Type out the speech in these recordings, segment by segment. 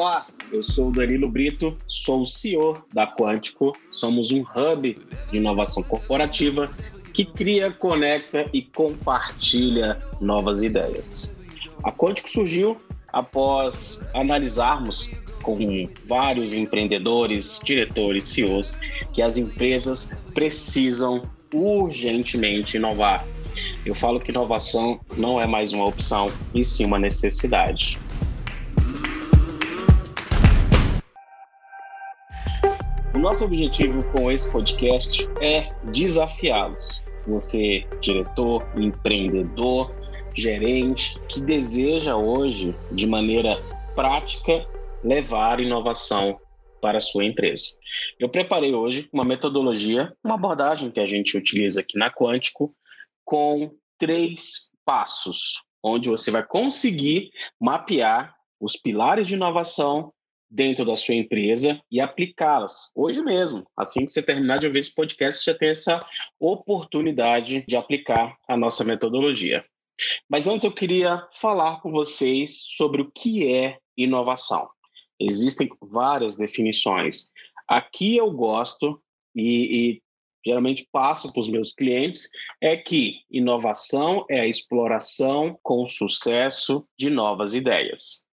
Olá, eu sou o Danilo Brito, sou o CEO da Quântico. Somos um hub de inovação corporativa que cria, conecta e compartilha novas ideias. A Quântico surgiu após analisarmos com vários empreendedores, diretores, CEOs, que as empresas precisam urgentemente inovar. Eu falo que inovação não é mais uma opção, e sim uma necessidade. Nosso objetivo com esse podcast é desafiá-los. Você, diretor, empreendedor, gerente, que deseja hoje, de maneira prática, levar inovação para a sua empresa. Eu preparei hoje uma metodologia, uma abordagem que a gente utiliza aqui na Quântico, com três passos, onde você vai conseguir mapear os pilares de inovação dentro da sua empresa e aplicá-las hoje mesmo. Assim que você terminar de ouvir esse podcast, você já tem essa oportunidade de aplicar a nossa metodologia. Mas antes eu queria falar com vocês sobre o que é inovação. Existem várias definições. Aqui eu gosto e, e geralmente passo para os meus clientes é que inovação é a exploração com sucesso de novas ideias.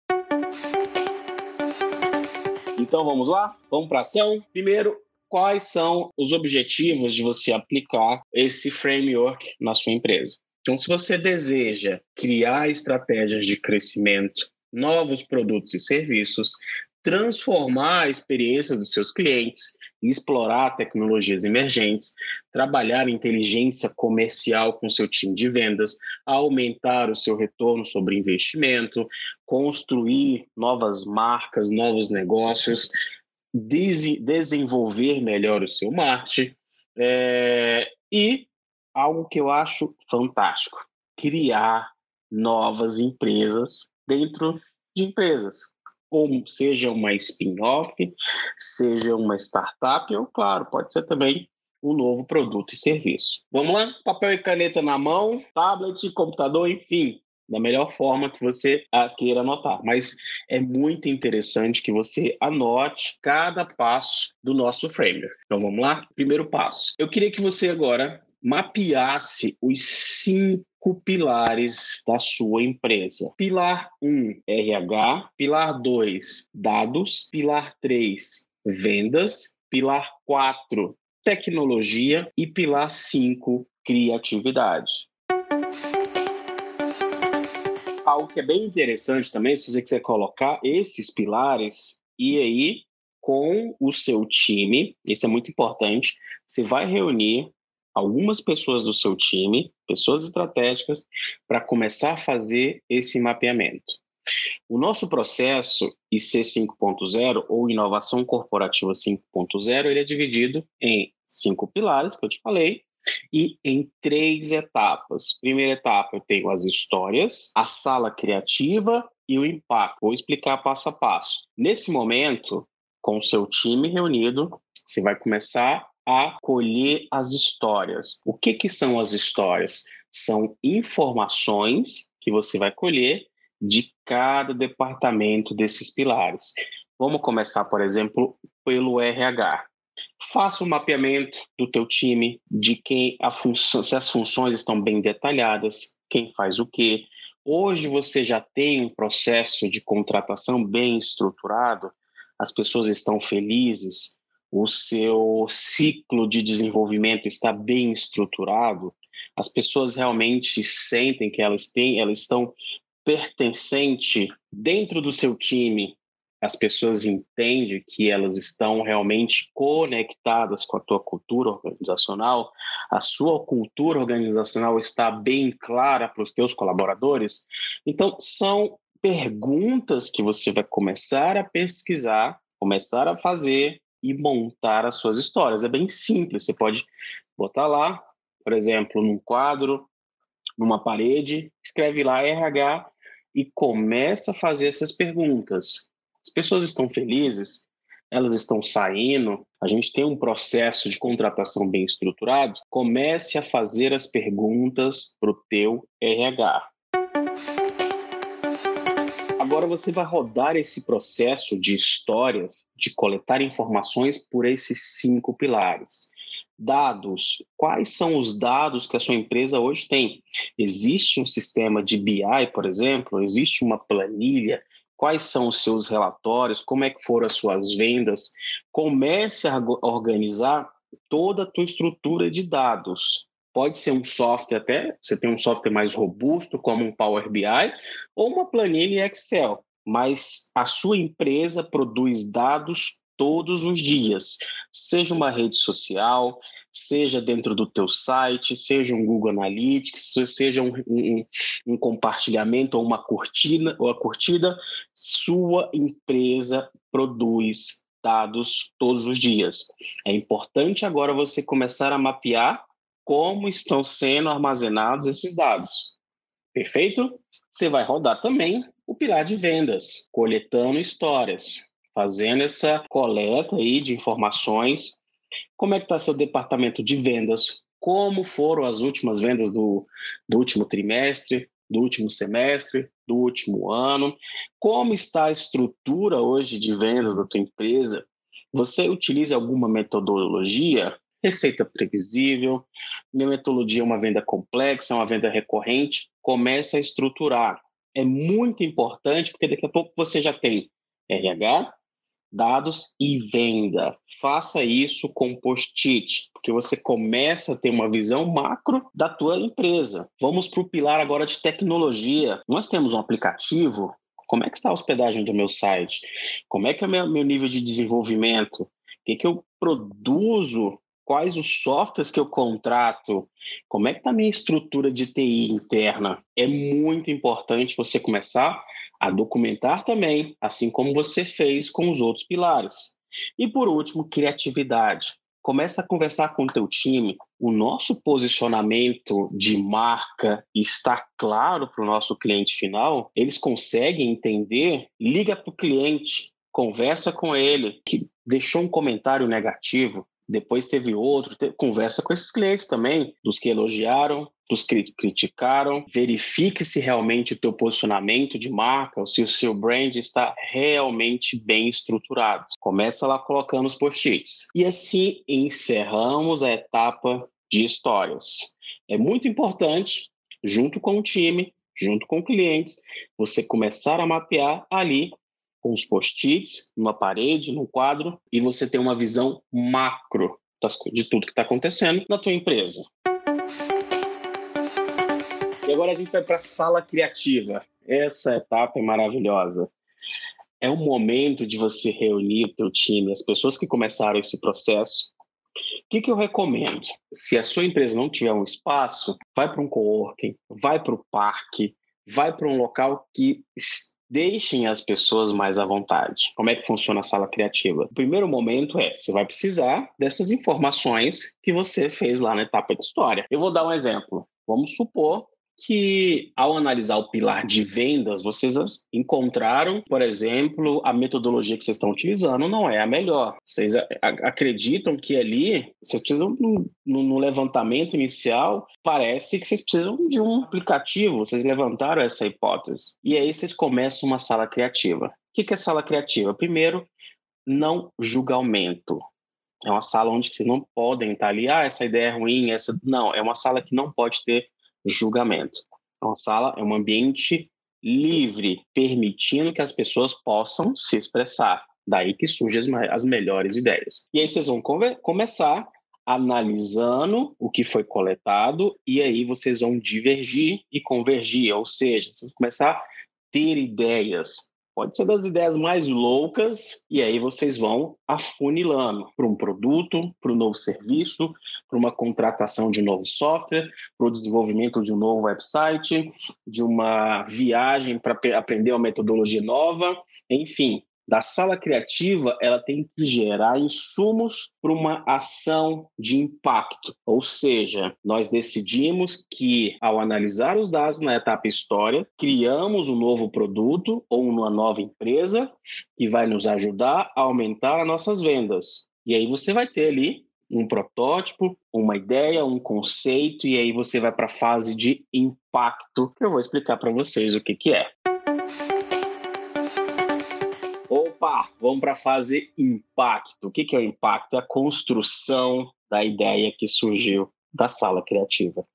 Então vamos lá? Vamos para ação? Primeiro, quais são os objetivos de você aplicar esse framework na sua empresa? Então, se você deseja criar estratégias de crescimento, novos produtos e serviços, transformar a experiência dos seus clientes, explorar tecnologias emergentes, trabalhar inteligência comercial com seu time de vendas, aumentar o seu retorno sobre investimento, construir novas marcas, novos negócios, des desenvolver melhor o seu marketing é, e algo que eu acho fantástico, criar novas empresas dentro de empresas ou seja uma spin-off, seja uma startup, ou, claro, pode ser também um novo produto e serviço. Vamos lá? Papel e caneta na mão, tablet, computador, enfim, da melhor forma que você queira anotar. Mas é muito interessante que você anote cada passo do nosso framework. Então vamos lá? Primeiro passo. Eu queria que você agora mapeasse os cinco pilares da sua empresa. Pilar 1, um, RH. Pilar 2, dados. Pilar 3, vendas. Pilar 4, tecnologia. E pilar 5, criatividade. Algo que é bem interessante também, se você quiser colocar esses pilares e aí com o seu time, isso é muito importante, você vai reunir algumas pessoas do seu time, pessoas estratégicas, para começar a fazer esse mapeamento. O nosso processo IC 5.0 ou Inovação Corporativa 5.0, ele é dividido em cinco pilares que eu te falei e em três etapas. Primeira etapa eu tenho as histórias, a sala criativa e o impacto. Vou explicar passo a passo. Nesse momento, com o seu time reunido, você vai começar a colher as histórias. O que, que são as histórias? São informações que você vai colher de cada departamento desses pilares. Vamos começar, por exemplo, pelo RH. Faça um mapeamento do teu time, de quem a função, se as funções estão bem detalhadas, quem faz o quê. Hoje você já tem um processo de contratação bem estruturado, as pessoas estão felizes, o seu ciclo de desenvolvimento está bem estruturado, as pessoas realmente sentem que elas têm, elas estão pertencente dentro do seu time, as pessoas entendem que elas estão realmente conectadas com a tua cultura organizacional, a sua cultura organizacional está bem clara para os teus colaboradores. Então, são perguntas que você vai começar a pesquisar, começar a fazer e montar as suas histórias. É bem simples, você pode botar lá, por exemplo, num quadro, numa parede, escreve lá RH e começa a fazer essas perguntas. As pessoas estão felizes? Elas estão saindo? A gente tem um processo de contratação bem estruturado? Comece a fazer as perguntas para o teu RH. Agora você vai rodar esse processo de história, de coletar informações por esses cinco pilares. Dados. Quais são os dados que a sua empresa hoje tem? Existe um sistema de BI, por exemplo? Existe uma planilha? Quais são os seus relatórios? Como é que foram as suas vendas? Comece a organizar toda a tua estrutura de dados. Pode ser um software até, você tem um software mais robusto, como um Power BI, ou uma planilha Excel. Mas a sua empresa produz dados todos os dias, seja uma rede social, seja dentro do teu site, seja um Google Analytics, seja um, um, um compartilhamento ou uma curtida, ou a curtida, sua empresa produz dados todos os dias. É importante agora você começar a mapear como estão sendo armazenados esses dados. Perfeito? Você vai rodar também o pilar de vendas, coletando histórias fazendo essa coleta aí de informações. Como é que está seu departamento de vendas? Como foram as últimas vendas do, do último trimestre, do último semestre, do último ano? Como está a estrutura hoje de vendas da tua empresa? Você utiliza alguma metodologia? Receita previsível, minha metodologia é uma venda complexa, uma venda recorrente, começa a estruturar. É muito importante, porque daqui a pouco você já tem RH, dados e venda. Faça isso com post-it, porque você começa a ter uma visão macro da tua empresa. Vamos para o pilar agora de tecnologia. Nós temos um aplicativo. Como é que está a hospedagem do meu site? Como é que é o meu, nível de desenvolvimento? O que, que eu produzo quais os softwares que eu contrato, como é que está a minha estrutura de TI interna. É muito importante você começar a documentar também, assim como você fez com os outros pilares. E por último, criatividade. Começa a conversar com o teu time. O nosso posicionamento de marca está claro para o nosso cliente final. Eles conseguem entender. Liga para o cliente, conversa com ele que deixou um comentário negativo depois teve outro, conversa com esses clientes também, dos que elogiaram, dos que criticaram, verifique se realmente o teu posicionamento de marca, ou se o seu brand está realmente bem estruturado. Começa lá colocando os post-its. E assim encerramos a etapa de histórias. É muito importante, junto com o time, junto com clientes, você começar a mapear ali com os post-its numa parede, num quadro, e você tem uma visão macro de tudo que está acontecendo na tua empresa. E agora a gente vai para a sala criativa. Essa etapa é maravilhosa. É o momento de você reunir o teu time, as pessoas que começaram esse processo. O que, que eu recomendo? Se a sua empresa não tiver um espaço, vai para um coworking, vai para o parque, vai para um local que Deixem as pessoas mais à vontade. Como é que funciona a sala criativa? O primeiro momento é, você vai precisar dessas informações que você fez lá na etapa de história. Eu vou dar um exemplo. Vamos supor que, ao analisar o pilar de vendas, vocês encontraram, por exemplo, a metodologia que vocês estão utilizando não é a melhor. Vocês acreditam que ali, vocês precisam, no, no levantamento inicial, parece que vocês precisam de um aplicativo, vocês levantaram essa hipótese. E aí vocês começam uma sala criativa. O que é sala criativa? Primeiro, não julgamento. É uma sala onde vocês não podem estar ali, ah, essa ideia é ruim, essa. Não, é uma sala que não pode ter julgamento. Então, a sala é um ambiente livre, permitindo que as pessoas possam se expressar. Daí que surgem as, as melhores ideias. E aí vocês vão começar analisando o que foi coletado e aí vocês vão divergir e convergir, ou seja, vocês vão começar a ter ideias, Pode ser das ideias mais loucas, e aí vocês vão afunilando para um produto, para um novo serviço, para uma contratação de um novo software, para o desenvolvimento de um novo website, de uma viagem para aprender uma metodologia nova, enfim, da sala criativa, ela tem que gerar insumos para uma ação de impacto. Ou seja, nós decidimos que, ao analisar os dados na etapa história, criamos um novo produto ou uma nova empresa que vai nos ajudar a aumentar as nossas vendas. E aí você vai ter ali um protótipo, uma ideia, um conceito, e aí você vai para a fase de impacto, que eu vou explicar para vocês o que, que é. Vamos para a fase impacto. O que, que é o impacto? É a construção da ideia que surgiu da sala criativa.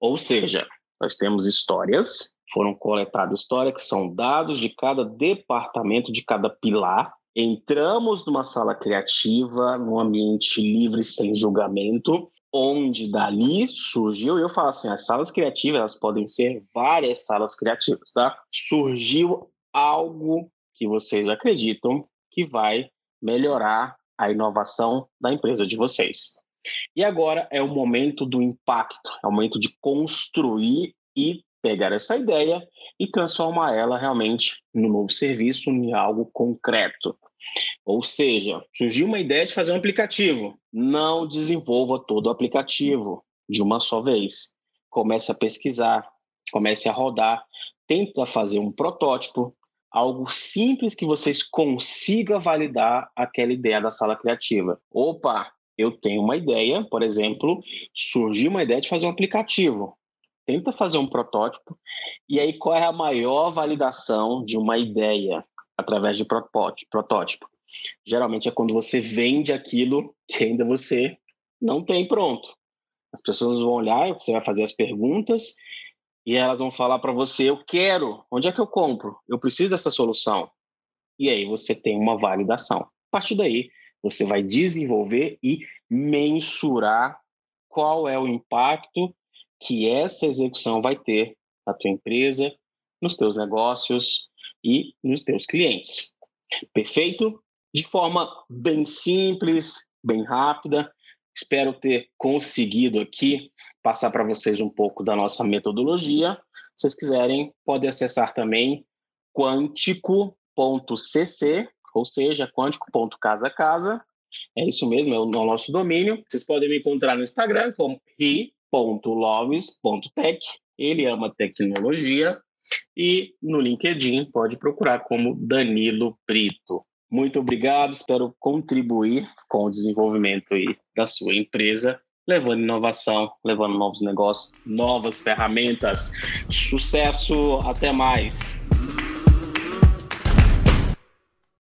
Ou seja, nós temos histórias, foram coletadas histórias que são dados de cada departamento, de cada pilar. Entramos numa sala criativa, num ambiente livre, sem julgamento, onde dali surgiu, eu falo assim, as salas criativas, elas podem ser várias salas criativas, tá? Surgiu algo que vocês acreditam que vai melhorar a inovação da empresa de vocês. E agora é o momento do impacto, é o momento de construir e pegar essa ideia e transformar ela realmente no novo serviço, em algo concreto. Ou seja, surgiu uma ideia de fazer um aplicativo. Não desenvolva todo o aplicativo de uma só vez. Comece a pesquisar, comece a rodar, tenta fazer um protótipo, algo simples que vocês consigam validar aquela ideia da sala criativa. Opa, eu tenho uma ideia, por exemplo, surgiu uma ideia de fazer um aplicativo. Tenta fazer um protótipo. E aí, qual é a maior validação de uma ideia através de protótipo? Geralmente é quando você vende aquilo que ainda você não tem pronto. As pessoas vão olhar, você vai fazer as perguntas e elas vão falar para você: eu quero, onde é que eu compro? Eu preciso dessa solução. E aí você tem uma validação. A partir daí, você vai desenvolver e mensurar qual é o impacto que essa execução vai ter na tua empresa, nos teus negócios e nos teus clientes. Perfeito? De forma bem simples, bem rápida. Espero ter conseguido aqui passar para vocês um pouco da nossa metodologia. Se vocês quiserem, podem acessar também quântico.cc, ou seja, quântico.casa-casa. É isso mesmo, é o nosso domínio. Vocês podem me encontrar no Instagram como ri.loves.tech. Ele ama tecnologia. E no LinkedIn pode procurar como Danilo Brito. Muito obrigado, espero contribuir com o desenvolvimento da sua empresa, levando inovação, levando novos negócios, novas ferramentas. Sucesso, até mais!